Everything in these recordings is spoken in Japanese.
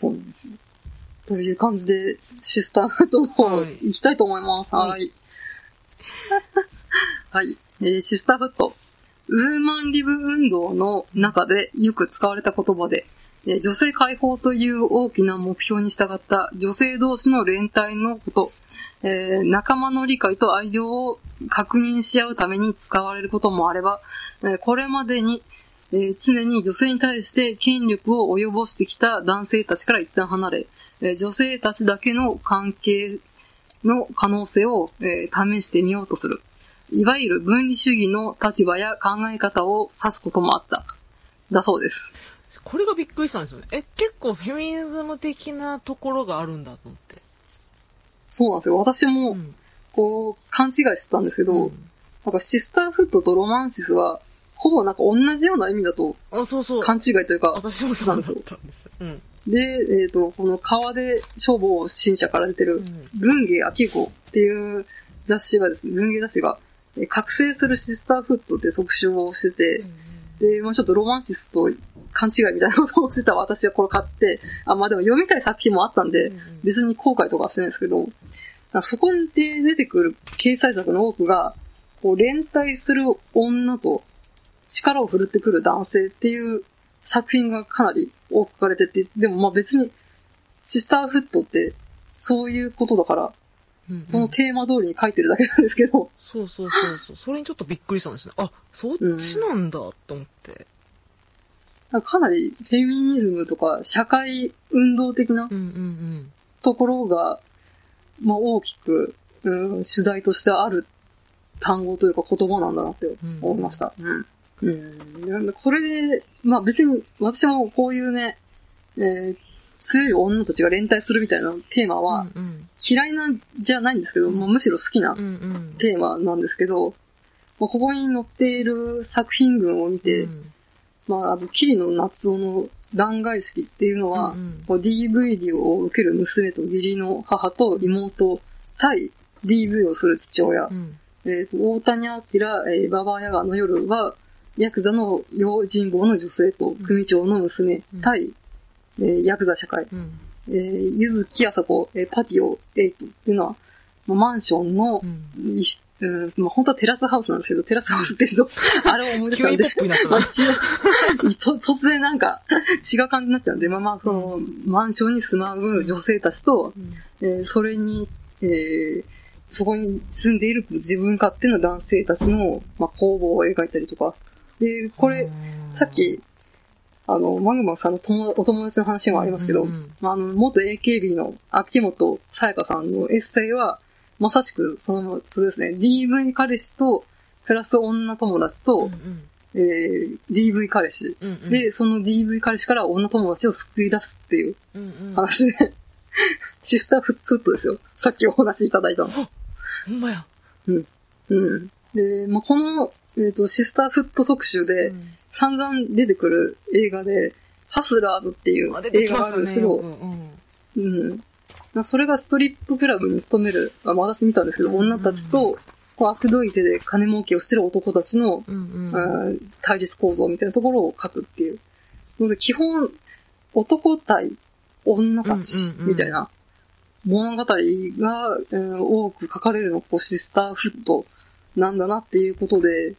そうなんですよ。という感じで、シスターフードの方はい行きたいと思います。はいはい。はい。えーシスターフット。ウーマンリブ運動の中でよく使われた言葉で、えー女性解放という大きな目標に従った女性同士の連帯のこと、えー仲間の理解と愛情を確認し合うために使われることもあれば、えーこれまでに、えー常に女性に対して権力を及ぼしてきた男性たちから一旦離れ、えー女性たちだけの関係の可能性を、えー試してみようとする。いわゆる分離主義の立場や考え方を指すこともあった。だそうです。これがびっくりしたんですよね。え、結構フェミニズム的なところがあるんだと思って。そうなんですよ。私も、ん。こう、勘違いしてたんですけど、うんなんかシスターフットとロマンシスは、ほぼなんか同じような意味だとあ、そうそう。勘違いというか、私も。そうだったんです。うん。で、えっ、と、この川出消防新社から出てる、うん文芸秋子っていう雑誌がですね、文芸雑誌が、えー覚醒するシスターフットって特集をしてて、で、まあちょっとロマンシスと勘違いみたいなことをしてた私はこれ買って、あ、まあでも読みたい作品もあったんで、別に後悔とかはしてないんですけど、そこで出てくる掲載作の多くが、こう連帯する女と力を振るってくる男性っていう作品がかなり多く書かれてて、でもまあ別にシスターフットってそういうことだから、うんうんこのテーマ通りに書いてるだけなんですけど、そうそうそうそう。それにちょっとびっくりしたんですね。あ、そっちなんだと思って。なんかかなりフェミニズムとか社会運動的なうんうんところが、まあ大きく、うん、主題としてある単語というか言葉なんだなって思いました。うん。うん。なんでこれで、まあ別に私もこういうね、えー強い女たちが連帯するみたいなテーマうん。はうんうん嫌いなんじゃないんですけど、まあむしろ好きなうんうん。テーマなんですけど、まあ、ここに載っている作品群を見て、うん。まあ、あの、桐野夏夫の弾劾式っていうのは、うんうん。こう DV を受ける娘と義理の母と妹、対 DV をする父親、うん。え大谷明、えー、ババアヤガの夜は、ヤクザの用心棒の女性と組長の娘、うん。対、えーヤクザ社会、うん。えー、ゆずきあさこ、えーパティオ8っていうのは、まあマンションのう、ん。うん、まあ、本当はテラスハウスなんですけど、テラスハウスって言うと、あれを思い出したんでまあ、突然なんか違う感じになっちゃうんで、まあまあ、その、マンションに住まう女性たちと、うん。えーそれに、えーそこに住んでいる自分勝手な男性たちの、まあ、工房を描いたりとか。で、これ、さっき、あの、マグマさんの友お友達の話もありますけど、うんうんあ、あの、元 AKB の秋元さやかさんのエッセイは、まさしく、その、そうですね、DV 彼氏と、プラス女友達と、うんうんえー DV 彼氏。うんうんで、その DV 彼氏から女友達を救い出すっていううんうん話で、シスターフットですよ。さっきお話しいただいたの。ほんまや。うん。で、まあ、この、えっ、と、シスターフット特集で、うん。散々出てくる映画で、ハスラーズっていう映画が。あるんですけど、うんそれがストリップクラブに勤める、あまあ私見たんですけど、うん女たちと、こう、悪どい手で金儲けをしてる男たちの、うんうんうん。対立構造みたいなところを書くっていう。ので、基本、男対女たちみたいな物語が、うん多く書かれるのがこうシスターフットなんだなっていうことで、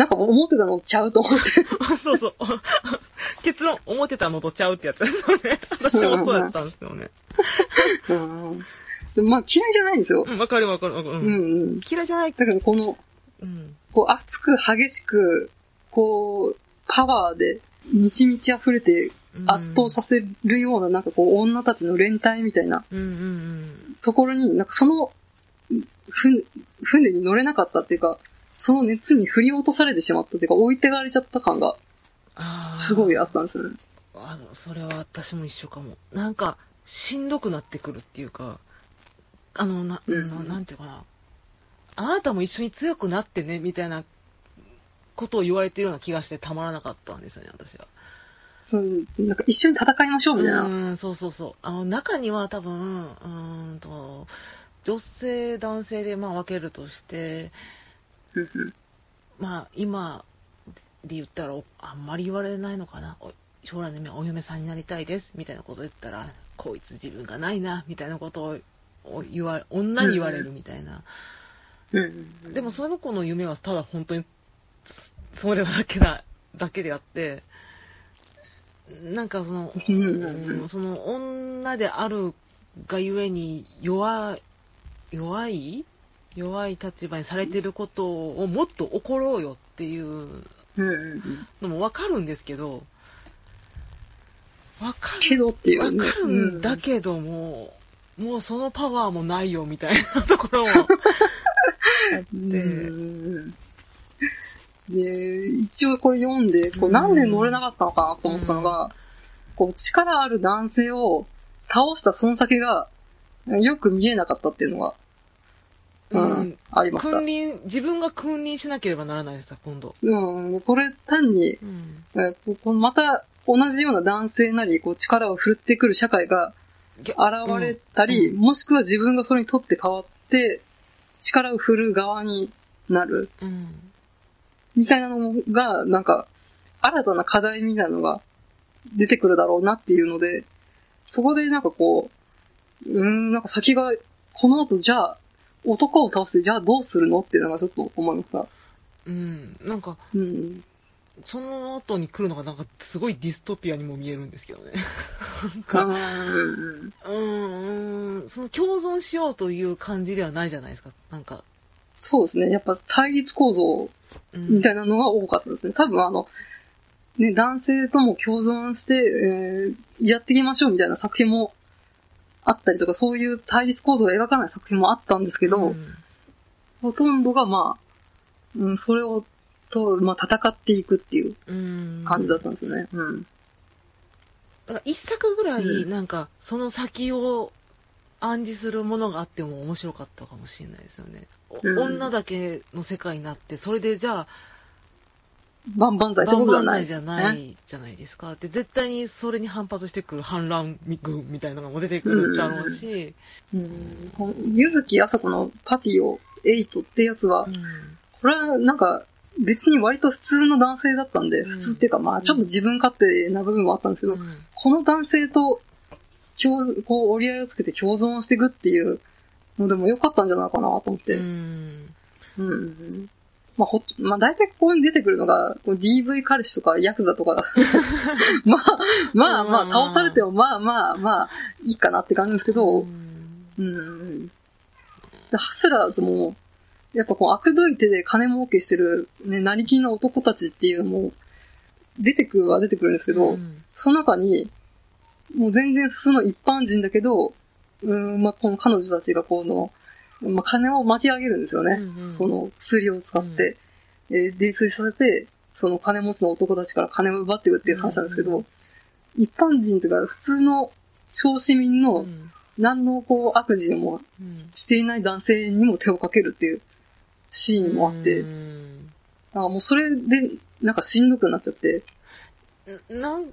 なんか思ってたのちゃうと思って。そうそう。結論、思ってたのとちゃうってやつですよね。私もそうやったんですよね。うんでまあ嫌いじゃないんですよ。うん、わかるわかるわかる。ううんん。うん。嫌いじゃない。だけどこの、うん。こう熱く激しく、こう、パワーで満ち満ち溢れて圧倒させるような、なんかこう、女たちの連帯みたいな。ところに、なんかその、ふ船に乗れなかったっていうか、その熱に振り落とされてしまったっていうか、置いてかれちゃった感が。すごいあったんですよね。あの、それは私も一緒かも。なんか、しんどくなってくるっていうか、あの、な、うんななんていうかな。あなたも一緒に強くなってね、みたいなことを言われてるような気がしてたまらなかったんですよね、私は。そう、なんか一緒に戦いましょうみたいな。うん、そうそうそう。あの、中には多分、うーんと、女性、男性でまあ分けるとして、まあ今で言ったらあんまり言われないのかな。お将来の夢はお嫁さんになりたいです、みたいなことを言ったら、こいつ自分がないな、みたいなことをを言われ、女に言われるみたいな。うん。でもその子の夢はただ本当に、そそれだけだ、だけであって、なんかその、その女であるがゆえに弱い、弱い弱い立場にされてることをもっと怒ろうよっていううん。うん。のもわかるんですけど、わかける、どっていうね。わかるんだけども、もうそのパワーもないよみたいなところもあって、うん。で、一応これ読んで、こうなんで乗れなかったのかなと思ったのが、こう力ある男性を倒したその先がよく見えなかったっていうのが、うん、うん。ありました。君。臨、自分が君臨しなければならないですか、今度。うん、これ単に、うん。えここまた同じような男性なり、こう力を振るってくる社会がぎ現れたり、うん。もしくは自分がそれにとって変わって、力を振る側になる、うん。みたいなのが、なんか、新たな課題みたいなのが出てくるだろうなっていうので、そこでなんかこう、うーん、なんか先が、この後じゃあ、男を倒してじゃあどうするのっていうのがちょっと思いました。うん。なんか、うん。その後に来るのがなんかすごいディストピアにも見えるんですけどね。なんうか、ん。うーん、その共存しようという感じではないじゃないですか。なんか。そうですね。やっぱ対立構造うんみたいなのが多かったですね。多分あの、ね、男性とも共存して、えーやっていきましょうみたいな作品もあったりとか、そういう対立構造を描かない作品もあったんですけど、うんほとんどがまあ、うん、それを、と、まあ、戦っていくっていううん。感じだったんですよね。うん。だから一作ぐらい、うんなんか、その先を暗示するものがあっても面白かったかもしれないですよね。女だけの世界になって、それでじゃあ、万々歳ってことではない。じゃないじゃないですか。で、絶対にそれに反発してくる反乱軍みたいなのも出てくるだろうし、うん。ゆずきあさこのパティオ8ってやつは、うん。これはなん。か、別に割と普通の男性だったん。で、うん。普通っていうかまあちょっと自分勝手な部分もあったん。ですけど、うん。この男性と共、こう折り合いをつけて共存していくっていうのでも良かったん。じゃないかなと思って。ううん。ん。うんまあ、ほ、まあ、大体ここに出てくるのが、DV 彼氏とかヤクザとか、まあ、まあまあ、倒されてもまあまあまあ、いいかなって感じですけど、うん。うん。でハスラーズも、やっぱこう悪どい手で金儲けしてる、ね、成金の男たちっていうのも、出てくるは出てくるんですけど、うん。その中に、もう全然普通の一般人だけど、うん、まあ、この彼女たちがこの、まあ、金を巻き上げるんですよね。うんこの薬を使って、えー泥酔させて、その金持ちの男たちから金を奪っていくっていう話なんですけど、うん一般人というか普通の小市民うのん。何のこう悪事もうんしていない男性にも手をかけるっていうシーンもあって、うん。なんかもうそれでなんかしんどくなっちゃって、なん、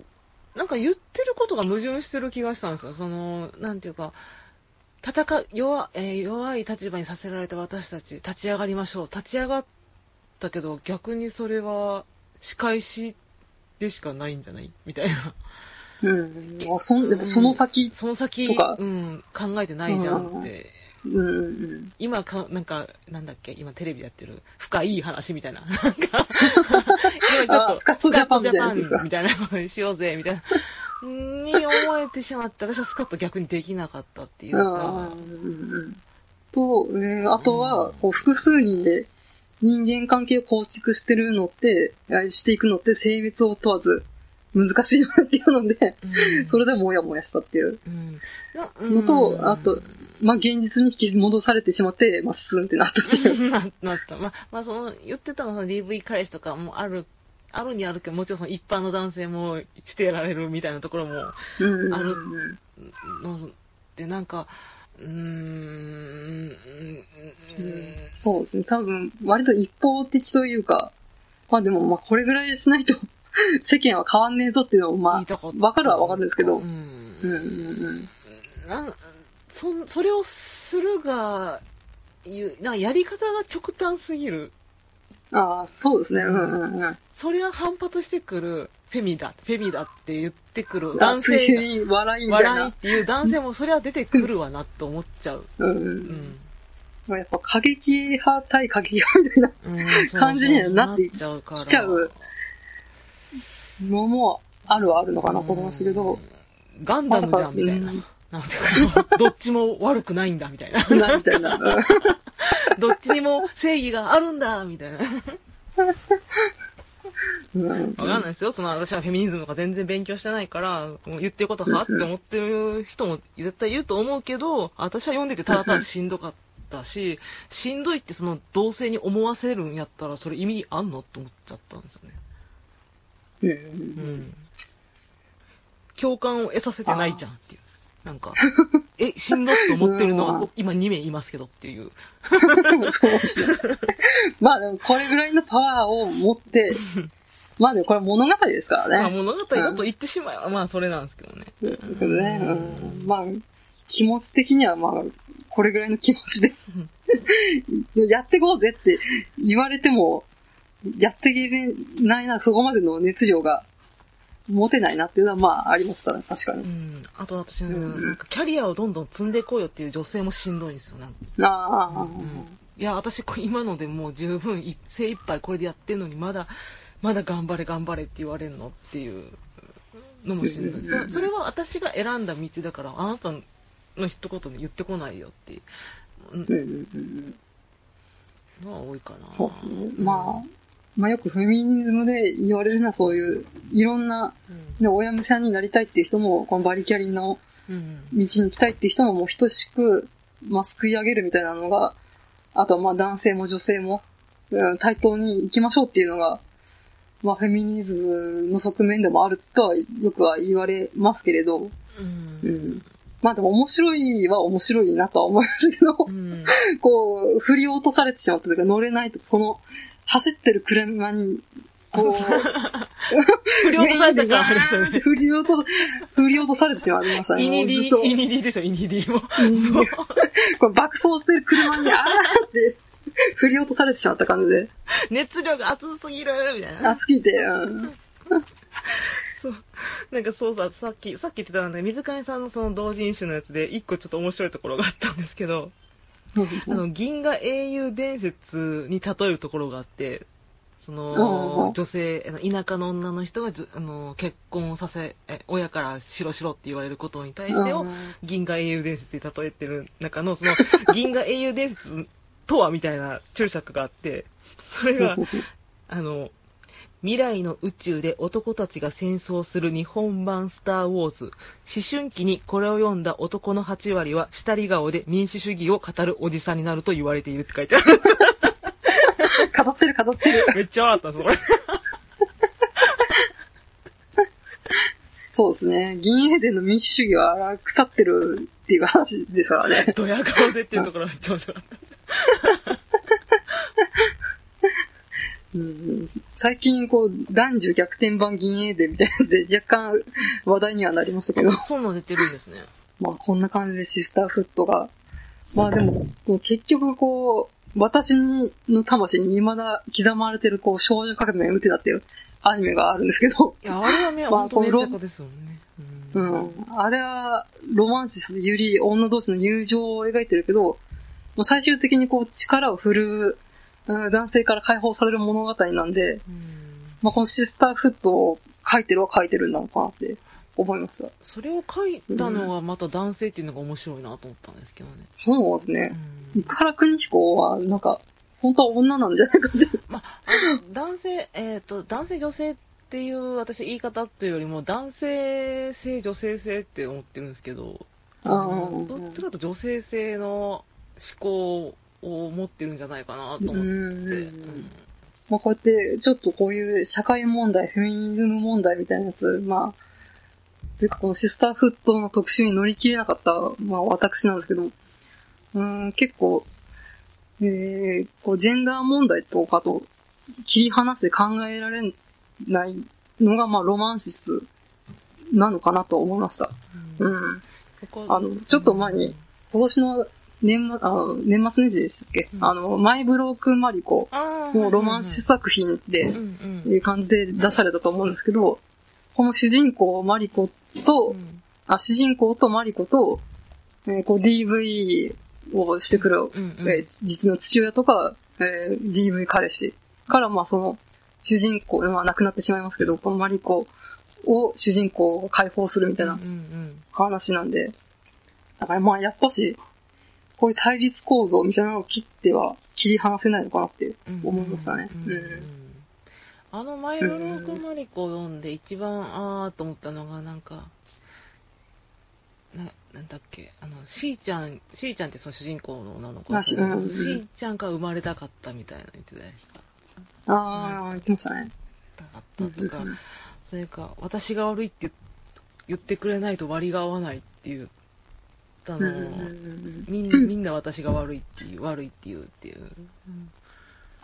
なんか言ってることが矛盾してる気がしたんですよ。その、なんていうか、戦、弱、えー弱い立場にさせられた私たち、立ち上がりましょう。立ち上がったけど、逆にそれは仕返しでしかないんじゃない？みたいな。うん、あそんでもその先、その先、とかうん、考えてないじゃんって。うんうん今か、なんか、なんだっけ、今テレビでやってる、深い話みたいな。なんか、今ちょっと、あスカットジャパンみたいなやつですかスカットジャパンみたいなことにしようぜ、みたいな。に思えてしまって、私はスカット逆にできなかったっていううん。か、うんうんと、えーあとは、こう複数人で人間関係を構築してるのって、あしていくのって性別を問わず難しいよねっていうので、うんそれでもやもやしたっていううんのと、あと、まあ、現実に引き戻されてしまって、まあ、スーンってなったっていう。ななった。まあ、まあ、その、言ってたのはその DV 彼氏とかもある、あるにあるけど、もちろんその一般の男性もしてやられるみたいなところも、うんあるうんので、なんか、うーん、うんそうですね。多分、割と一方的というか、まあでも、まあこれぐらいしないと 世間は変わんねえぞっていうのも、まあ、わかるはわかるんですけど。ううんんうんうん。なんそそれをするが、いうなやり方が極端すぎる。ああ、そうですね。うんうんうん。それは反発してくるフェミだ、フェミだって言ってくる男熱性が、い笑いみたい笑いなっ。ていう男性もそりゃ出てくるわなって思っちゃう。う。うんん。やっぱ過激派対過激派みたいなうん 感じにはなってそうそうなっちゃうからきちゃうのもあるはあるのかなと思いますけど。うんガンダムじゃん、みたいな。なんていうか、どっちも悪くないんだ、みたいな。うん。な、みたいな。うんどっちにも正義があるんだ、みたいな。うん。わかんないですよ。その私はフェミニズムとか全然勉強してないから、もう言ってることはって思ってる人も絶対いると思うけど、私は読んでてただただしんどかったし、しんどいってその同性に思わせるんやったらそれ意味あんのって思っちゃったんですよね。うんうん。共感を得させてないじゃんっていう。なんか、え、しんどって思ってるの？うんは今2名いますけどっていう。そうですね。まあでもこれぐらいのパワーを持って、まあでもこれは物語ですからね。まあ物語だと言ってしまえば、まあそれなんですけどね。けどね、うん、まあ、気持ち的にはまあ、これぐらいの気持ちで、やってこうぜって言われても、やっていけないな、そこまでの熱量が持てないなっていうのはまあありましたね、確かに。うん。あと私ね、うんなんかキャリアをどんどん積んでいこうよっていう女性もしんどいんですよ、なんか。ああ、いや、私今のでもう十分い精一杯これでやってんのにまだ、まだ頑張れ頑張れって言われるのっていうのもしんどい。そそれは私が選んだ道だから、あなたの一言で言ってこないよっていううんうんうんのは多いかな。そう。まあ、まあよくフェミニズムで言われるのはそういう、いろんな、うん。ね、親御さんになりたいっていう人も、このバリキャリのうん。道に行きたいっていう人ももう等しく、まあ、救い上げるみたいなのが、あとはまあ男性も女性も、うん対等に行きましょうっていうのが、まあフェミニズムの側面でもあるとはよくは言われますけれど、うんう。ん。まあでも面白いは面白いなとは思いましたけど、うん。こう、振り落とされてしまったというか乗れないと、この走ってる車に、こう、振り落とされたからあれですよね。振り落と、振り落とされてしまいましたね。イニディもうずっと、イニディですよ、イニディも。うんこれ爆走してる車に、あーって、振り落とされてしまった感じで、熱量が熱すぎるみたいな。熱すぎて、うん。そう。なんかそうさ、さっき、さっき言ってたんで、水上さんのその同人誌のやつで、一個ちょっと面白いところがあったんですけど、あの、銀河英雄伝説に例えるところがあって、その、女性、田舎の女の人がず、あの、結婚をさせ、え親からしろしろって言われることに対してを、銀河英雄伝説に例えてる中の、その、銀河英雄伝説とはみたいな注釈があって、それが、あの、未来の宇宙で男たちが戦争する日本版スター・ウォーズ。思春期にこれを読んだ男の8割は下り顔で民主主義を語るおじさんになると言われているって書いてある。語ってる語ってる。めっちゃ笑ったんです、これ。そうですね。銀英伝の民主主義は腐ってるっていう話ですからね。ドヤ顔でっていうところがめっちゃ面白かった。うん、最近、こう、男女逆転版銀英伝みたいなやつで若干話題にはなりましたけど、そういうの出てるんですね。まあこんな感じでシスターフットが、まあでも、結局こう、私にの魂に未だ刻まれてるこう少女革命ウテナっていうアニメがあるんですけど、いや、あれはね、まあ本当名この作ですよね。ううんん。あれは、ロマンシスより女同士の友情を描いてるけど、最終的にこう力を振るううん男性から解放される物語なんで、うんまあ、このシスターフットを書いてるは書いてるんだのかなって思いました。それを書いたのはまた男性っていうのが面白いなと思ったんですけどね。そうですね。うん生原邦彦は、なんか、本当は女なんじゃないかって。まあ、男性、えっ、と、男性女性っていう私言い方っていうよりも、男性性、女性性って思ってるんですけど、あーどっちかと女性性の思考を持ってるんじゃないかなと思って。うんうんまあ、こうやって、ちょっとこういう社会問題、フェミニズム問題みたいなやつ、まあ、というかこのシスターフットの特集に乗り切れなかった、まあ私なんですけど、うーん、結構、えー、こう、ジェンダー問題とかと切り離して考えられないのが、まあ、ロマンシスなのかなと思いました。うんうん。他あのちょっと前に、今年の年末、あの年末年始でしたっけ、うん。あの、マイブロークマリコもうロマンシス作品で、うんうん。いう感じで出されたと思うんですけど、この主人公マリコと、うん。あ、主人公とマリコと、えーこう DV をしてくる、うんうんえー実の父親とか、えー DV 彼氏から、まあその、主人公、まあ亡くなってしまいますけど、このマリコを主人公を解放するみたいな話なんで、だからまあやっぱし、こういう対立構造みたいなのを切っては切り離せないのかなってうん思いましたね。うんうんあの、マイルロークマリコを読んで一番、あーと思ったのが、なんか、な、なんだっけ、あの、しーちゃん、しーちゃんってその主人公の女の子うんーちゃんが生まれたかったみたいなの言ってたやつか。ああ、言ってましたね。たかったとか、それか、私が悪いって言言ってくれないと割が合わないって言ったのを、みんみんな私が悪いっていう、悪いって言うっていう。うん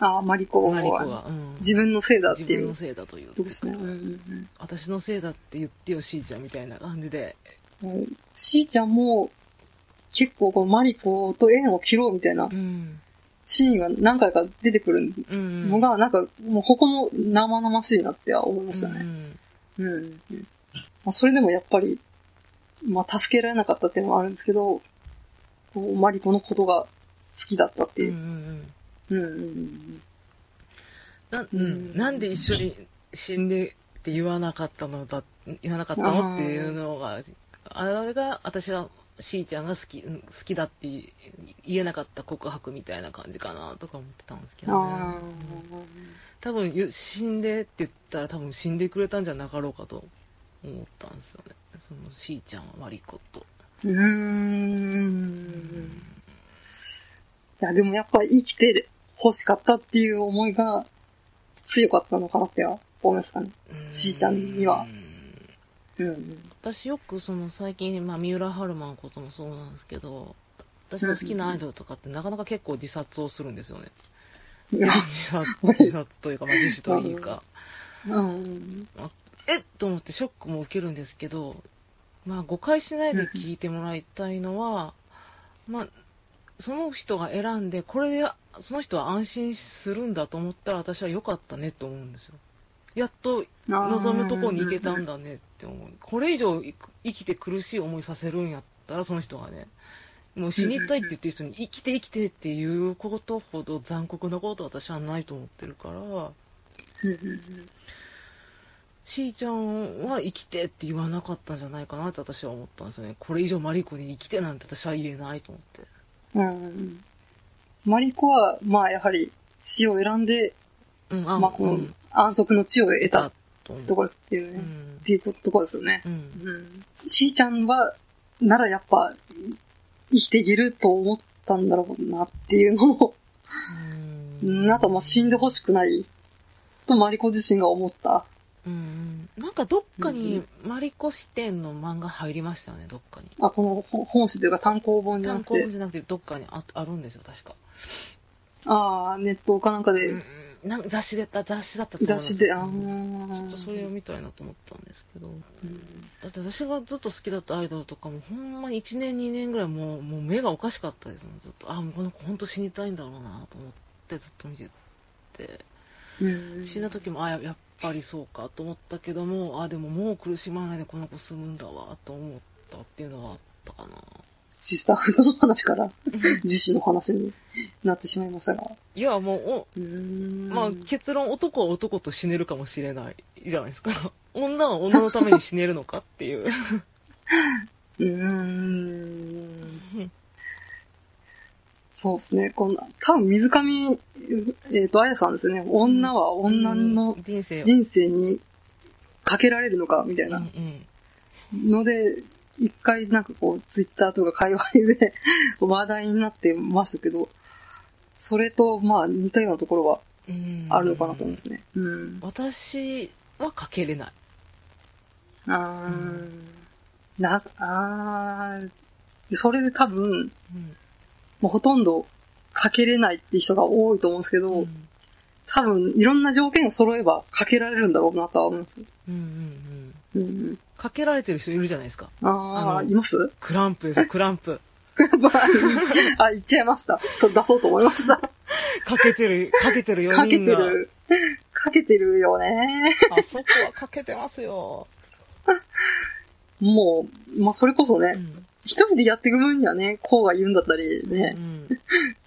ああ、マリコマリコはが、うん自分のせいだっていう自分の。せいだという。そうですね。うんうん私のせいだって言ってよ、しーちゃんみたいな感じで。うん。しーちゃんも、結構こうマリコと縁を切ろうみたいなうん。シーンが何回か出てくるうん。のが、なんか、もうここも生々しいなって思いましたね。うんうん。うんまあ、それでもやっぱり、まあ、助けられなかったっていうのもあるんですけど、マリコのことが好きだったってうん。ういう。ん。うん。うんうんな、んん。なんで一緒に死んでって言わなかったのだ、言わなかったのっていうのが、あれが私はしーちゃんが好き、うん好きだって言えなかった告白みたいな感じかなとか思ってたんですけどあね。多分ゆ死んでって言ったら多分死んでくれたんじゃなかろうかと思ったんですよね。そのしーちゃんはマリコと。ーうーん。いや、でもやっぱり生きて欲しかったっていう思いが強かったのかなっては思いますかね。しーちゃんにはうんうん。私よくその最近、まあ、三浦春馬のこともそうなんですけど、私の好きなアイドルとかってなかなか結構自殺をするんですよね。うん。自殺というか、まあ、自死というか。うん。えっと思ってショックも受けるんですけど、まあ、誤解しないで聞いてもらいたいのは、まあ、その人が選んで、これでその人は安心するんだと思ったら私は良かったねと思うんですよ。やっと望むとこに行けたんだねって思う。これ以上生きて苦しい思いさせるんやったら、その人がね、もう死にたいって言ってる人に生きて生きてっていうことほど残酷なことは私はないと思ってるから、しーちゃんは生きてって言わなかったんじゃないかなって私は思ったんですよね。これ以上マリコに生きてなんて私は言えないと思って。うん。マリコは、まあやはり死を選んで、うん、あ、まあこのうん、安息の地を得たところっていうね、うんっ。ていうところですよね。うん。うん。しーちゃんは、ならやっぱ、生きていけると思ったんだろうなっていうのを、うん、あとまあ死んでほしくない、とマリコ自身が思った。うん。なんかどっかにマリコ視点の漫画入りましたよね、どっかに。あ、この本本誌というか単行本じゃなくて、単行本じゃなくてどっかにああるんですよ、確か。ああ、ネットかなんかで、うんなんか雑誌で、雑誌だったと思雑誌で、ああ、ちょっとそれを見たいなと思ったんですけど。だって私がずっと好きだったアイドルとかも、ほんまに1年2年ぐらいもう、もう目がおかしかったですもん、ずっと。あ、もうこの子ほんと死にたいんだろうなと思ってずっと見てて。うん死んだ時も、あ、ややっぱりそうかと思ったけども、あ、でももう苦しまないでこの子済むんだわ、と思ったっていうのがあったかな。シスターフの話から、自身の話になってしまいましたが。いや、もう、おまあ、結論、男は男と死ねるかもしれないじゃないですか。女は女のために死ねるのかっていう。うーん。そうですね。こんな、多分水上、えっ、と、あやさんですね。女は女の人生にかけられるのか、みたいうんなうんので、一回なんかこう、ツイッターとか界隈で話題になってましたけど、それと、まあ、似たようなところはうんあるのかなと思うんですね。うん。私はかけれない。あー、な、あー、それで多分、うんもうほとんどかけれないって人が多いと思うんですけど、うん多分いろんな条件が揃えばかけられるんだろうなとは思います。うんうんうん。うん。かけられてる人いるじゃないですか。ああ、います？クランプです よ、クランプ。あ、言っちゃいました。それ出そうと思いました。かけてる、かけてる4かけ。てる。かけてるよね。あそこはかけてますよ。もう、まあ、それこそね、うん一人でやっていく分にはね、こうが言うんだったりねう、ん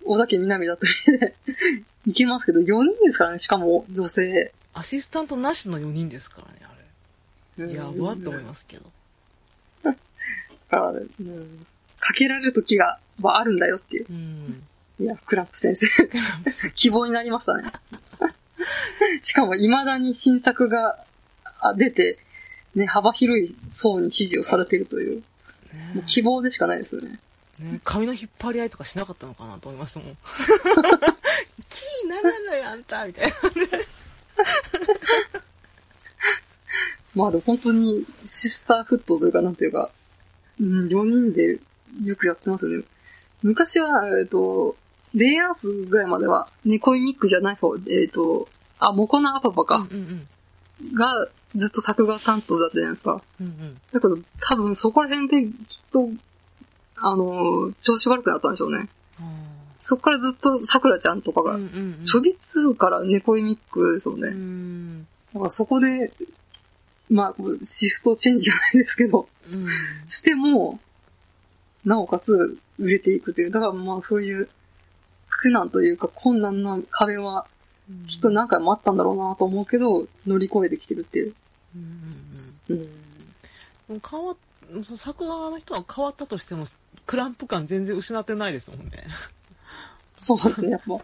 小崎みなみだったりね、いけますけど、4人ですからね、しかも女性。アシスタントなしの4人ですからね、あれ。やばって思いす。ますけど。だから、うん、かけられる時が、はあるんだよっていう。うん。いや、クランプ先生、希望になりましたね。しかも、未だに新作があ出て、ね、幅広い層に支持をされているという、もう希望でしかないですよね。ね、髪の引っ張り合いとかしなかったのかなと思いますもん。キーならないあんたみたいな。まあでも本当にシスターフットというか、なんていうか、うん、4人でよくやってますよね。昔は、えっ、と、レイアースぐらいまでは、ネコイミックじゃない方、えっ、と、あ、モコナアパパうんか、うんがずっと作画担当だったじゃないですか。うん。うんだけど、多分そこら辺できっと、あの、調子悪くなったんでしょうね。うん。そこからずっと桜ちゃんとかが。ちょびっつからネコイミックですようね。ん。だからそこで、まあ、シフトチェンジじゃないですけど、うん。しても、なおかつ売れていくという。だからまあそういう苦難というか困難な壁はきっと何回もあったんだろうなと思うけど、乗り越えてきてるっていう。うんうん変わっ、その作画の人は変わったとしても、クランプ感全然失ってないですもんね。そうですね、やっぱ。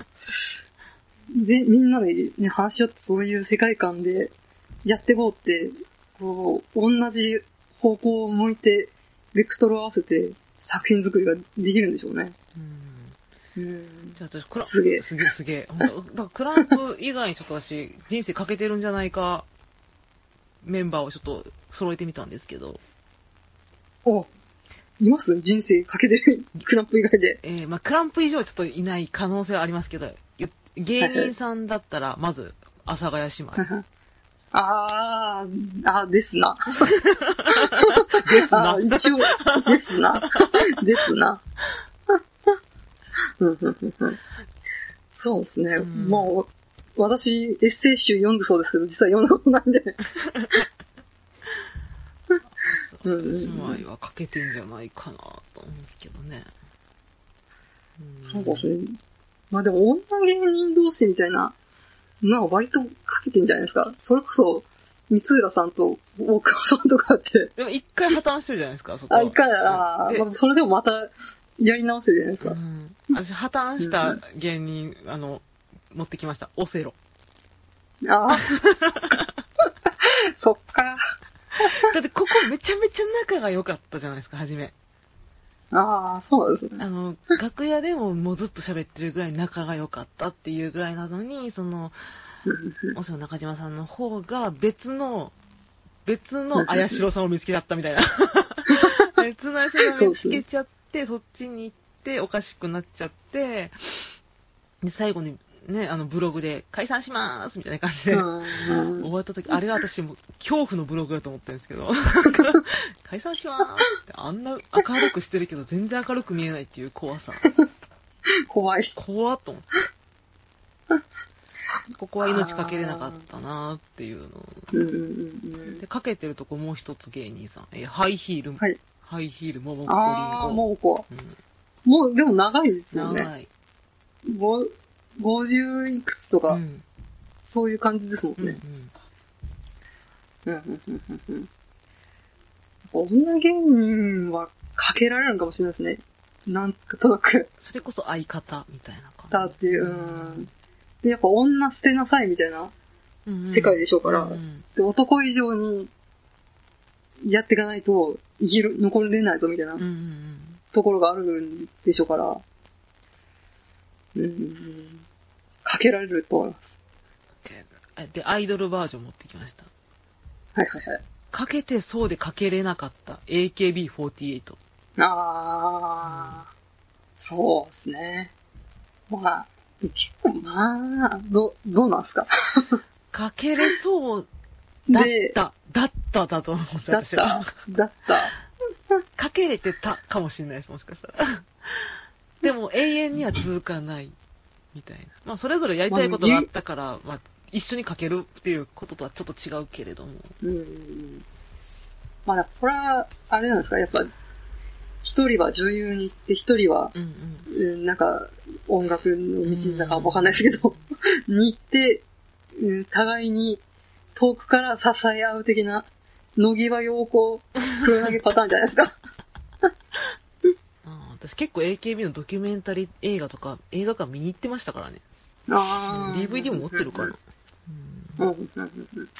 で、みんなでね、話し合ってそういう世界観でやっていこうって、こう、同じ方向を向いて、ベクトルを合わせて作品作りができるんでしょうね。うん。うん。じゃあ私、クラすげえすげえすげえ。クランプ以外にちょっと私、人生かけてるんじゃないか、メンバーをちょっと揃えてみたんですけど、お、います？人生かけてるクランプ以外で。えー、まあクランプ以上はちょっといない可能性はありますけど、ゆ芸人さんだったら、まず、阿佐ヶ谷姉妹。あー、あ、ですな。ですな。一応、ですな。ですな。うんうんうんうんそうですね。うんまあ、私、エッセイ集読んでそうですけど、実は読んだことないんで。うんうん姉うん妹はかけてんじゃないかなと思うんですけどね。んそうですね。まあでも、女芸人同士みたいなのは割とかけてんじゃないですか。それこそ、三浦さんと大川さんとかって、でも一回破綻してるじゃないですか、そこは。あ、一回、ああ、それでもまたやり直せるじゃないですか。うん私、破綻した芸人、あの、持ってきました。オセロ。ああ、そっか。だって、ここめちゃめちゃ仲が良かったじゃないですか、初め。ああ、そうですね。あの、楽屋でももうずっと喋ってるぐらい仲が良かったっていうぐらいなのに、その、オセロ中島さんの方が別の、別の綾代さんを見つけちゃったみたいな。別の綾代さんを見つけちゃって、そっちに行って、おかしくなっちゃって、で、最後にね、あの、ブログで解散しまーすみたいな感じで、うん終わった時、あれが私も恐怖のブログだと思ってるんですけど、解散しまーすって、あんな明るくしてるけど全然明るく見えないっていう怖さ。怖い。怖っと思って。ここは命かけれなかったなーっていうので、かけてるとこもう一つ芸人さん。えーハイヒール、はい。ハイヒール、ももこりんああ、ご。もうこうん、う。もう、でも長いですよね。長い。ご50いくつとか、うん。そういう感じですもんうんうね。ん。うんうんうんうんうん女芸人はかけられるのかもしれないですね。なんとなく、それこそ相方みたいな感だっていう、うん。で、やっぱ女捨てなさいみたいなじ。うん世界でしょうから、うんで男以上にやっていかないと生きる、残れないぞみたいな。ところがあるんでしょうから、うんかけられると思います。えで、アイドルバージョン持ってきました。はいはいはい。かけてそうでかけれなかった AKB48。ああ、そうですね。まあ、結構まあ、ど、どうなんすか？かけれそうだっで、た、だっただと思うんですだっ私はた、だった。かけれてたかもしれないです、もしかしたら。でも永遠には続かない、みたいな。まあ、それぞれやりたいことがあったから、まあ、一緒にかけるっていうこととはちょっと違うけれども。うん。まあ、これは、あれなんですか、やっぱ、一人は女優に行って、一人は、うんうん。うんなんか、音楽の道だかわかんないですけど、に行って、うん互いに遠くから支え合う的な、野際陽子黒投げパターンじゃないですか。私結構 AKB のドキュメンタリー映画とか映画館見に行ってましたからね。あ DVD も持ってるかな。うん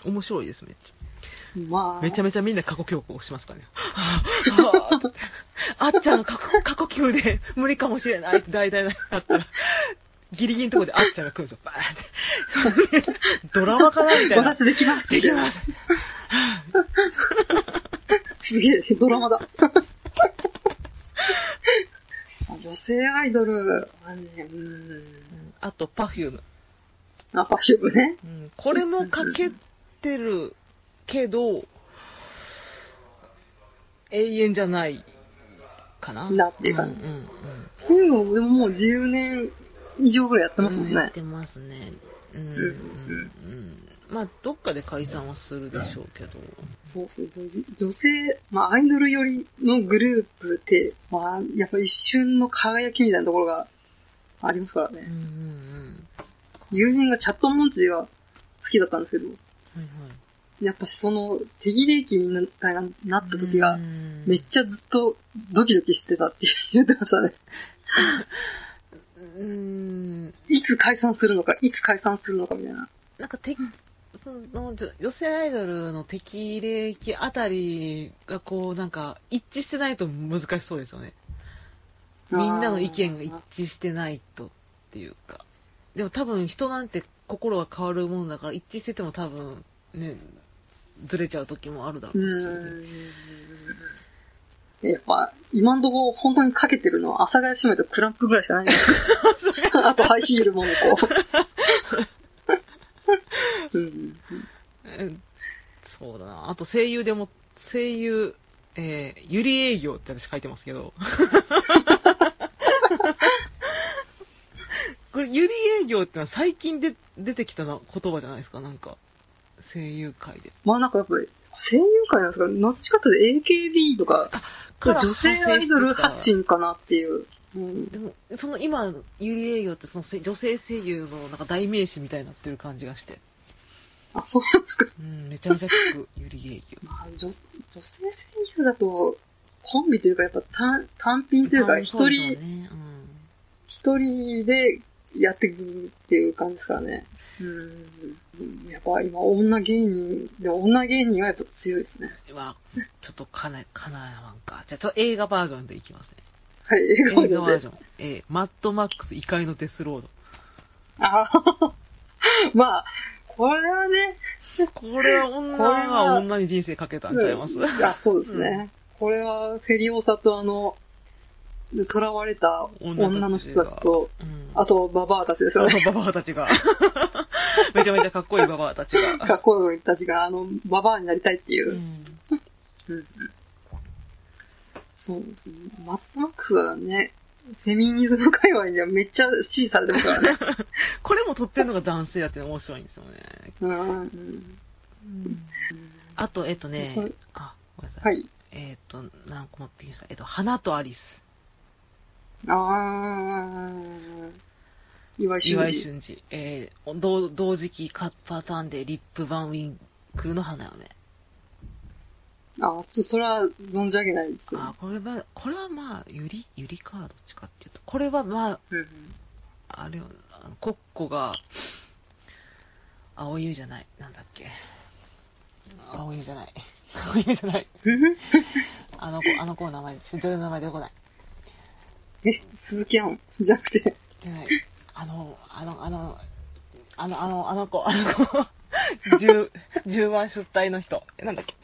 面白いです、めっちゃ。めちゃめちゃみんな過呼吸をしますからね。あっちゃんの過呼過呼吸で無理かもしれないって大体なったら、ギリギリのところであっちゃんが来るんですよ。バーンって。ドラマかなみたいな。私できます。できます。すげえ、ドラマだ。女性アイドルはね、うん。あと、パフューム。あ、パフュームね。うんこれもかけてるけど、永遠じゃないかな。なっていうかうんうんうんこういうのでももう10年以上ぐらいやってますもんね。やってますね。うん。うんまあ、どっかで解散はするでしょうけど。そうそうそう。女性、まあアイドル寄りのグループって、まあやっぱ一瞬の輝きみたいなところがありますからね。うんうんうん。友人がチャットモンチーが好きだったんですけど、はいはい。やっぱその手切れ期にななった時がう、んめっちゃずっとドキドキしてたって言ってましたね。うん。いつ解散するのか、いつ解散するのかみたいな。なんかて、その女女性アイドルの適齢期あたりがこうなんか一致してないと難しそうですよね。みんなの意見が一致してないとっていうか。でも多分人なんて心が変わるもんだから一致してても多分ね、ずれちゃう時もあるだろううし。やっぱ、今んとこ本当にかけてるのは、阿佐ヶ谷姉妹とクランプぐらいしかないんですか あと、ハイヒールももこ。うん。うんそうだな。あと声優でも、声優、えー、ゆり営業って私書いてますけど。これ、ゆり営業ってのは最近で出てきたな言葉じゃないですか、なんか。声優界で。まあなんかやっぱり、声優界なんですか？どっちかというと AKB とか、女性アイドル発信かなっていう。うん。でも、その今、ゆり営業ってそのせ女性声優のなんか代名詞みたいになってる感じがして。あ、そうなんですか。うん、めちゃめちゃ聞く、ゆり営業。まあ、女、女性声優だと、コンビというかやっぱ単単品というか、一人、ね一人でやっていくっていう感じですからね。うん。やっぱ今女芸人、でも女芸人はやっぱ強いですね。うん。まあ、ちょっとかな、かなわんか。じゃあ、ちょっと映画バージョンでいきますね。はい、映映画バージョンで画バージ。ョン。えー、マッドマックス怒りのデスロード。ああ、まあ、これはね、これは女これはは女に人生かけたんちゃいます、あ、そうですね。これは、フェリオサとあの、囚われた女の人たちと、うん。あと、ババアたちですよね。ババアたちが。めちゃめちゃかっこいいババアたちが。かっこいいたちが、あの、ババアになりたいっていうう。ん。うんそうですね。マッドマックスはね、フェミニズム界隈にはめっちゃ支持されてますからね。これも撮ってるのが男性やって面白いんですよね。あと、えっとねはい、あ、ごめんなさい。はい。えっと、何個持ってきましたえっと、花とアリス。あー。岩井俊岩井二。俊二。えー、同同時期カッパターンでリップバンウィンクルの花嫁。あ、ちょっとそれは存じ上げないですけど。あ、これは、これはまあ、ゆり、ゆりか、どっちかっていうと。これはまあ、うんうんあれよ、あのコッコが、青湯じゃない。なんだっけ。青湯じゃない。青湯じゃない。あの子、あの子の名前、女優の名前出てこない。え、鈴木杏じゃなくて、じゃない。あの、あの、あの、あの、あの、あの子、あの子、十、十万出隊の人。えなんだっけ？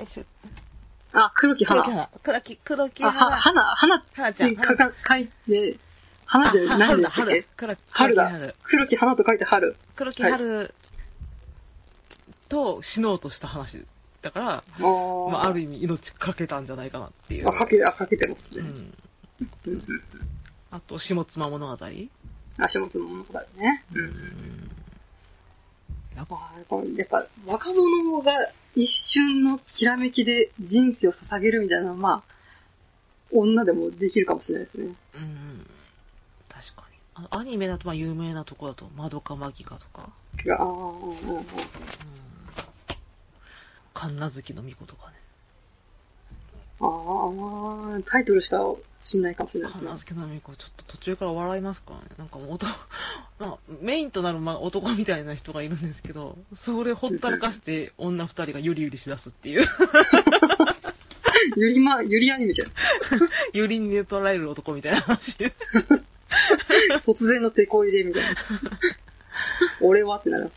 あ、黒木花。黒木花。黒木、黒木花。花、花っ花ちゃん。て書か書いて、花じゃ何でしたっけ？春だ、春だ春。黒木花と書いて春。黒木春と死のうとした話。だから、まあ、ある意味命かけたんじゃないかなっていう。あ、かけ、あ、かけてますね。うん。あと、下妻物語？足元の物語ね。うん。いやっぱ、ああ、やっぱ若者が一瞬のきらめきで人生を捧げるみたいなまあ、女でもできるかもしれないですね。うん。確かに。あアニメだと、まあ、有名なとこだと、まどかマギカとか、ああ、うんうん。神奈月の巫女とかね。ああ、タイトルしか知んないかもしれないですね。神奈月の巫女、ちょっと途中から笑いますからね。なんかもう男、まあ、メインとなる、まあ、男みたいな人がいるんですけど、それほったらかして女二人がゆりゆりしだすっていう、ゆりま、ゆりアニメじゃん。ゆりに寝取られる男みたいな話で。突然の手こ入れみたいな。俺はってなる。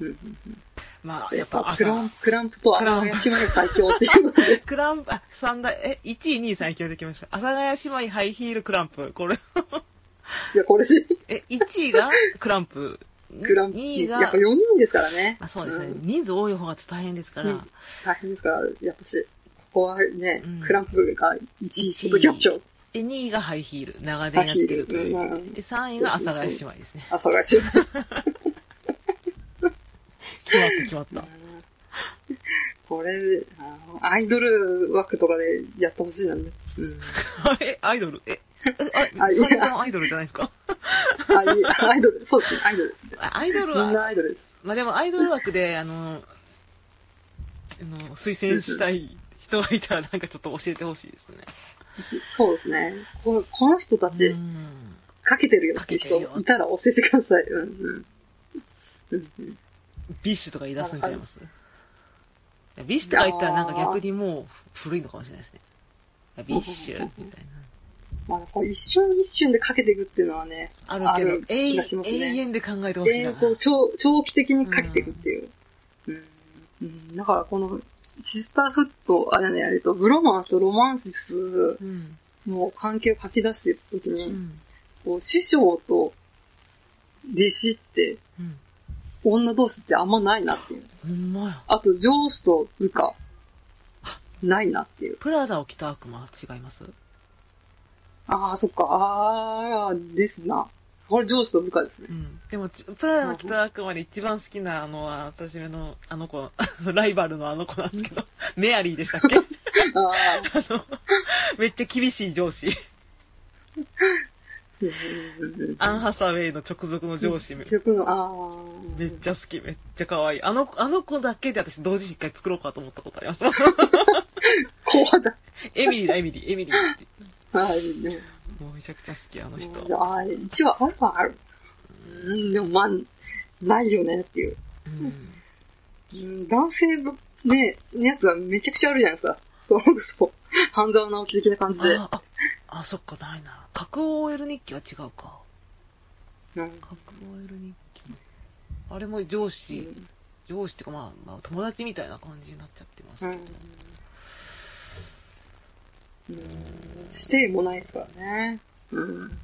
うんうんまあ、ややっっぱぱクラン朝、クランプと阿佐ヶ谷姉妹が最強っていう。クランプ、あ、三大、え、1位、2位最強できました。阿佐ヶ谷姉妹ハイヒールクランプ。これ、いや、これで、え、1位がクランプ。クランプ、2位が、やっぱ4人ですからね。あ、そうですね。ん人数多い方が大変ですから。うん大変ですから、やっぱし、ここはね、うんクランプが1位しときましょう。で、2位がハイヒール。長年やってるという。で、3位が阿佐ヶ谷姉妹ですね。阿佐ヶ谷姉妹。決まった決まった。これ、アイドル枠とかでやってほしいなんで。うん。え、アイドル？え、えあ、あいやアイドルじゃないですか？あ、いいアイドル、そうですね、アイドルですね。あアイドルみんなは、アイドルです。まあでもアイドル枠で、あの、あの、推薦したい人がいたらなんかちょっと教えてほしいですね。そうですね。このこの人たち、うんかけてるよって人いたら教えてください。うんうん。うんうん BiSH とか言い出すんちゃいます？ BiSH とか言ったらなんか逆にもう古いのかもしれないですね。 BiSH みたいまあ、こう一瞬一瞬でかけていくっていうのはね、な。あるけど、ね永遠で考えてほしいな。永遠こう長長期的にかけていくっていう。うん。うん、だからこの、シスターフッド、あれね、えっと、ブロマンスとロマンシスうん。の関係を書き出していくときに、うん。こう師匠と弟子って、うん。女同士ってあんまないなっていう。ほんまや。あと上司と部下、ないなっていう。プラダを着た悪魔は違います？ああ、そっか、ああ、ですな。これ上司と部下ですねう。ん。でも、ちプラダの着た悪魔で一番好きなのは、私の、あの子、ライバルのあの子なんですけど、メアリーでしたっけ？ああ、あの、めっちゃ厳しい上司。アン・ハサウェイの直属の上司め曲の、ああ。めっちゃ好き、めっちゃ可愛い。あの、あの子だけで私同時に一回作ろうかと思ったことあります。怖だ。エミリーだ、エミリー、エミリーって。はい、でももうめちゃくちゃ好き、あの人。ああ、一応あるはある。うん、でもまあ、ないよねっていう。うん。うん男性のね、やつがめちゃくちゃあるじゃないですか。それこそ、半沢直樹的な感じで。あ、あ、あ、そっか、ないな。核 OL 日記は違うか。うん核 OL 日記。あれも上司、上司ってかまあ、まあ、友達みたいな感じになっちゃってますけど。うんうん指定もないからね。うん。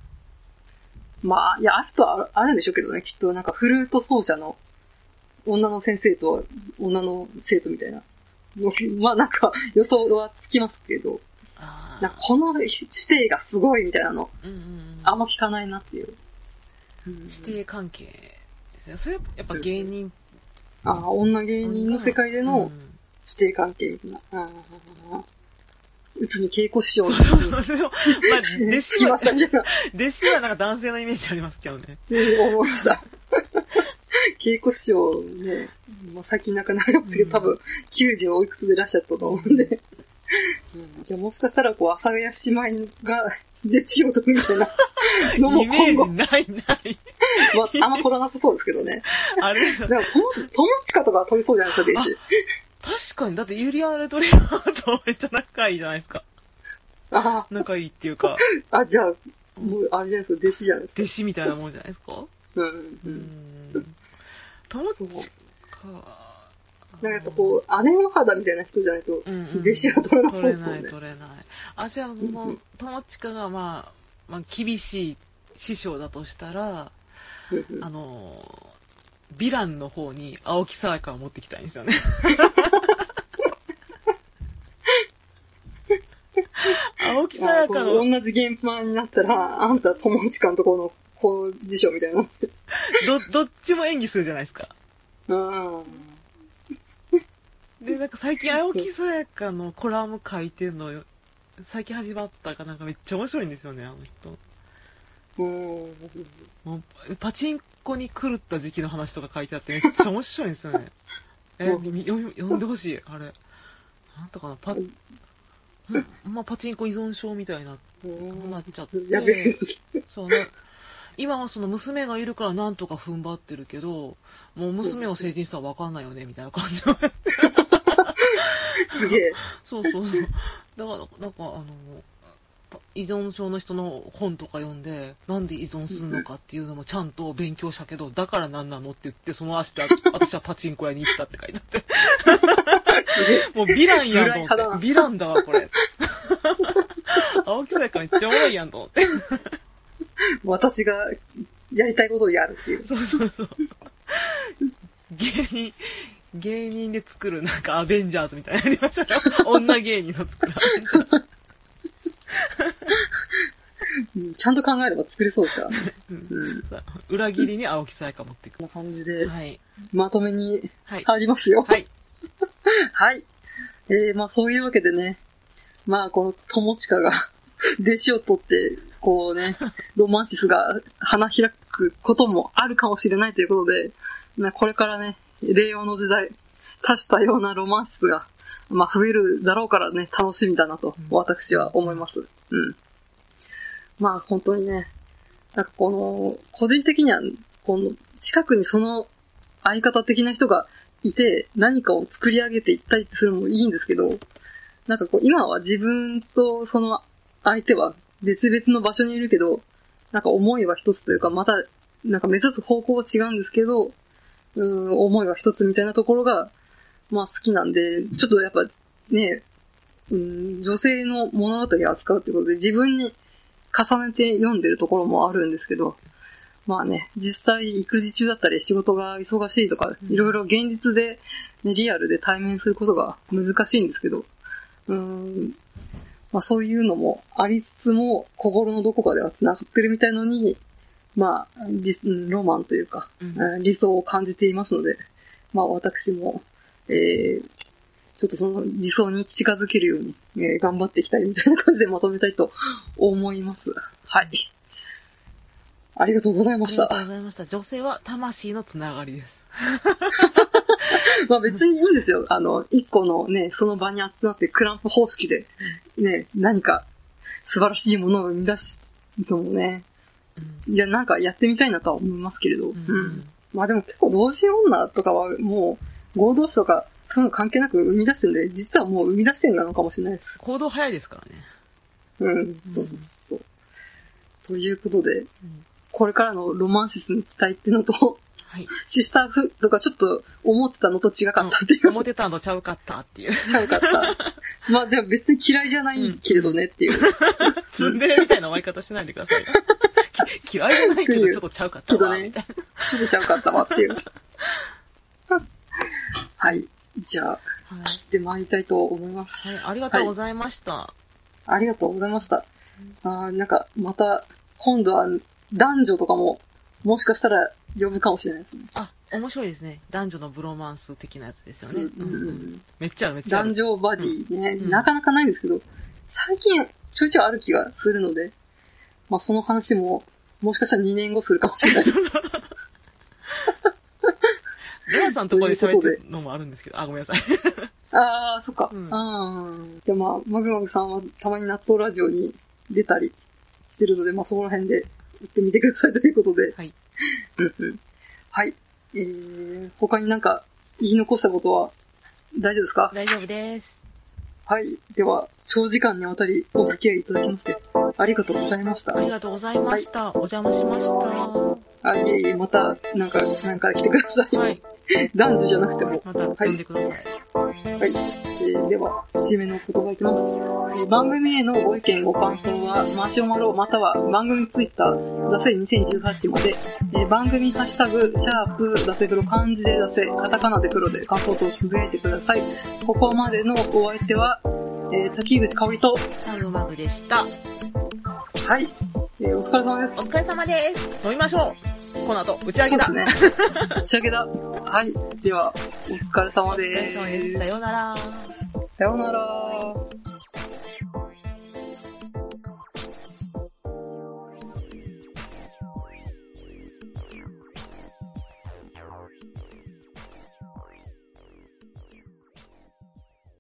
まあ、いや、あるとはあるあるんでしょうけどね、きっとなんかフルート奏者の女の先生と女の生徒みたいな。のまあなんか予想はつきますけど、あなんかこの指定がすごいみたいなの、あ。うんうんうん。あんま聞かないなっていう。うん指定関係ですね。それやっぱ芸人ああ、女芸人の世界でのうん指定関係みたいな。ああうつに稽古師匠にそれをまあ、弟子は はなんか男性のイメージありますけどね。うん思いました。稽古師匠ね、まあ、最近亡くなりましたけど、多分90おいくつでいらっしゃったと思うんで。うん、じゃあもしかしたら、こう、阿佐ヶ谷姉妹が、で、仕事みたいな のもイメ今後、ージないない。まあ、あんま取らなさそうですけどね。あれ、でも、友友近とかは取りそうじゃないですか、弟子。確かに、だってユリアン・レトリバーとめっちゃ仲いいじゃないですか。あ仲いいっていうか、あ、あ、じゃあ、もう、あれじゃないですか、弟子じゃないですか。弟子みたいなもんじゃないですか？うん、う。うんん。友そう。達か。なんかやっぱこう、姉の肌みたいな人じゃないと、うんうん弟子は取れなそう取れない、ですよね。取れない。あ、じゃあ、そのん、友近がまあ、まあ、厳しい師匠だとしたら、あの、ヴィランの方に青木さやかを持ってきたいんですよね。青木さやかあの、こう同じ現場になったら、あんた友近のところの工事賞みたいな。ど、どっちも演技するじゃないですか。うん。で、なんか最近、青木さやかのコラム書いてんのよ。最近始まったかなんかめっちゃ面白いんですよね、あの人。うん。もうパチンコに狂った時期の話とか書いてあってめっちゃ面白いんですよね。え、読み読んでほしい、あれ。なんとかな、パ、んまあ、パチンコ依存症みたいな、うんなっちゃって。やべえ。そうね。今はその娘がいるからなんとか踏ん張ってるけど、もう娘を成人したらわかんないよね、みたいな感じの。すげえ。そうそうそう。だから、なんかあの、依存症の人の本とか読んで、なんで依存するのかっていうのもちゃんと勉強したけど、だからなんなのって言って、その足で私はパチンコ屋に行ったって書いてあって。すげえ。もうヴィランやんと思って。ヴィランだわ、これ。青木さやかめっちゃおもろいやんと思って。私がやりたいことをやるっていう。そうそうそう。芸人、芸人で作るなんかアベンジャーズみたいなのやりましょうよ。女芸人の作るアベンジャーズ。うんちゃんと考えれば作れそうですか。うんうん。さ裏切りに青木さやか持っていく。こんな感じで、はい。まとめにはい。入りますよ。はい。はい。えー、まあそういうわけでね、まあこの友近が 弟子を取って、こうね、ロマンシスが花開くこともあるかもしれないということで、なこれからね、令和の時代、多種多様なロマンシスが、まあ増えるだろうからね、楽しみだなと、私は思います。うん。まあ本当にね、なんかこの、個人的には、この、近くにその相方的な人がいて、何かを作り上げていったりするのもいいんですけど、なんかこう、今は自分とその相手は別々の場所にいるけど、なんか思いは一つというか、また、なんか目指す方向は違うんですけど、うん、思いは一つみたいなところが、まあ好きなんで、ちょっとやっぱね、うん、女性の物語を扱うってことで自分に重ねて読んでるところもあるんですけど、まあね、実際育児中だったり仕事が忙しいとか、うん。いろいろ現実で、ね、リアルで対面することが難しいんですけど、うーん、まあそういうのもありつつも、心のどこかでは繋がってるみたいのに、まあ、ロマンというか、うんうん理想を感じていますので、まあ私も、えー、ちょっとその理想に近づけるように、えー頑張っていきたいみたいな感じでまとめたいと思います。はい。ありがとうございましありがとうた。ございました。女性は魂のつながりです。まあ別にいいんですよ。あの、一個のね、その場に集まってクランプ方式で、ね、何か素晴らしいものを生み出すのもね、うんいや、なんかやってみたいなとは思いますけれど。ううんん。まあでも結構同人女とかはもう合同誌とかそういうの関係なく生み出してるんで、実はもう生み出してるのかもしれないです。行動早いですからね。うん、そうそうそう。ということで、うんこれからのロマンシスの期待っていうのと、はい。シスターフとかちょっと思ってたのと違かったっていう。思ってたのとちゃうかったっていう。ちゃうかった。まあでも別に嫌いじゃないけれどねっていう。ツンデレみたいな終わり方しないでください嫌いじゃないけどちょっとちゃうかったわ、ね。ちょっとちゃうかったわっていう。はい。じゃあ、はい切ってまいりたいと思います。はい、ありがとうごいざいました。ありがとうございました。あーなんか、また、今度は男女とかも、もしかしたら呼ぶかもしれないですね。あ、面白いですね。男女のブロマンス的なやつですよね。うんうんうんめっちゃめっちゃ。男女バディね、うんなかなかないんですけど、最近ちょいちょいある気がするので、まあその話も、もしかしたら2年後するかもしれないです。レアさんとこで喋ってるのもあるんですけど、あ、ごめんなさい。ああ、そっか。うん。で、まあ、マグマグさんはたまに納豆ラジオに出たりしてるので、まあそこら辺で行ってみてくださいということで。はい。うんうん。はい。えー、他になんか言い残したことは大丈夫ですか？大丈夫です。はい。では、長時間にわたりお付き合いいただきまして、ありがとうございましたあ。りがとうございました。お邪魔しました。あ、いえいえ、また、なんか、なんか来てください。はい。男女じゃなくても。また呼んでください。はい。えーでは、締めの言葉いきます。えー番組へのご意見、ご感想は、マシュマロまたは番組ツイッター、ダセ2018まで、えー番組ハッシュタグ、シャープ、ダセ黒漢字でダセ、カタカナで黒で感想とつぶやいてください。ここまでのお相手は、えー滝口香織と、サルマグでした。はい。えーお疲れ様ですお。疲れ様です。飲みましょう。この後、打ち上げだ。そうですね。仕上げだ。はい。では、お疲れ様お疲れで様です。さす。ようなら。さようなら。